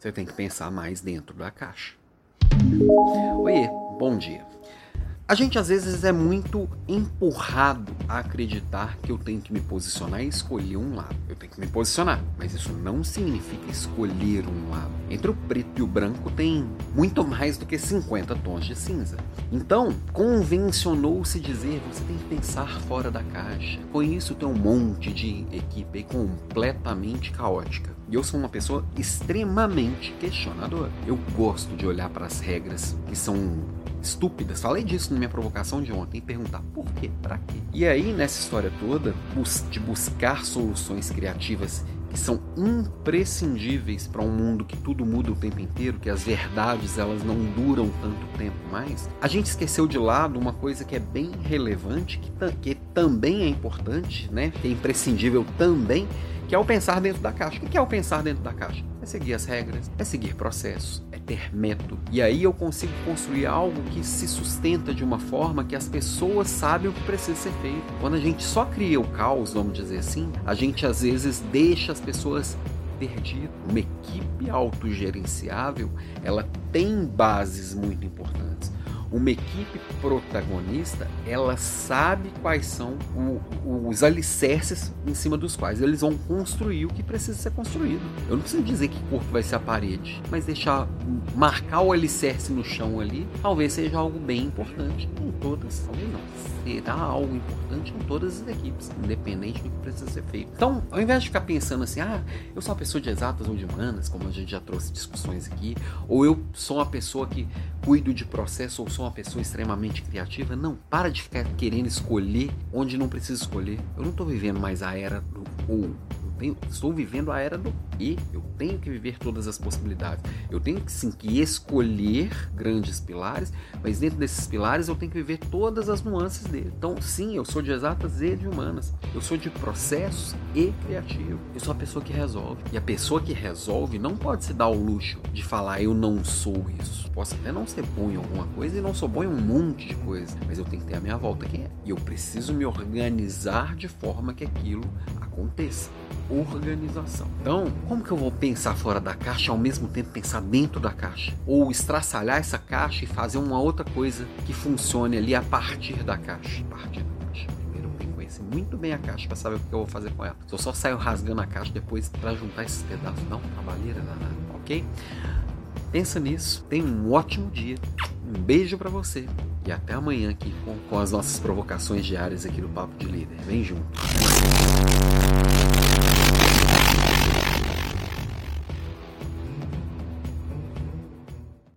Você tem que pensar mais dentro da caixa. Oiê, bom dia. A gente às vezes é muito empurrado a acreditar que eu tenho que me posicionar e escolher um lado. Eu tenho que me posicionar, mas isso não significa escolher um lado. Entre o preto e o branco tem muito mais do que 50 tons de cinza. Então, convencionou-se dizer você tem que pensar fora da caixa. Com isso, tem um monte de equipe completamente caótica. E eu sou uma pessoa extremamente questionadora. Eu gosto de olhar para as regras que são estúpidas. Falei disso na minha provocação de ontem perguntar por quê, para quê. E aí, nessa história toda, de buscar soluções criativas que são imprescindíveis para um mundo que tudo muda o tempo inteiro, que as verdades elas não duram tanto tempo mais, a gente esqueceu de lado uma coisa que é bem relevante, que, que também é importante, né? que é imprescindível também, que é o pensar dentro da caixa. O que é o pensar dentro da caixa? Seguir as regras, é seguir processos, é ter método. E aí eu consigo construir algo que se sustenta de uma forma que as pessoas sabem o que precisa ser feito. Quando a gente só cria o caos, vamos dizer assim, a gente às vezes deixa as pessoas perdidas. Uma equipe autogerenciável, ela tem bases muito importantes uma equipe protagonista, ela sabe quais são o, os alicerces em cima dos quais eles vão construir o que precisa ser construído. Eu não preciso dizer que corpo vai ser a parede, mas deixar marcar o alicerce no chão ali, talvez seja algo bem importante em todas, talvez não. Será algo importante em todas as equipes, independente do que precisa ser feito. Então, ao invés de ficar pensando assim, ah, eu sou uma pessoa de exatas ou de humanas, como a gente já trouxe discussões aqui, ou eu sou uma pessoa que cuido de processo ou sou uma pessoa extremamente criativa. Não, para de ficar querendo escolher onde não precisa escolher. Eu não estou vivendo mais a era do ou tenho, estou vivendo a era do e. Eu tenho que viver todas as possibilidades. Eu tenho sim que escolher grandes pilares, mas dentro desses pilares eu tenho que viver todas as nuances dele. Então, sim, eu sou de exatas e de humanas. Eu sou de processos e criativo. Eu sou a pessoa que resolve. E a pessoa que resolve não pode se dar o luxo de falar eu não sou isso. Posso até não ser bom em alguma coisa e não sou bom em um monte de coisa, mas eu tenho que ter a minha volta quem é. E eu preciso me organizar de forma que aquilo aconteça organização. Então, como que eu vou pensar fora da caixa ao mesmo tempo pensar dentro da caixa? Ou estraçalhar essa caixa e fazer uma outra coisa que funcione ali a partir da caixa? A partir da caixa. Primeiro eu tenho que conhecer muito bem a caixa para saber o que eu vou fazer com ela. Se eu só saio rasgando a caixa depois para juntar esses pedaços, não, trabalheira danada, ok? Pensa nisso, tenha um ótimo dia, um beijo para você e até amanhã aqui com, com as nossas provocações diárias aqui no Papo de Líder. Vem junto.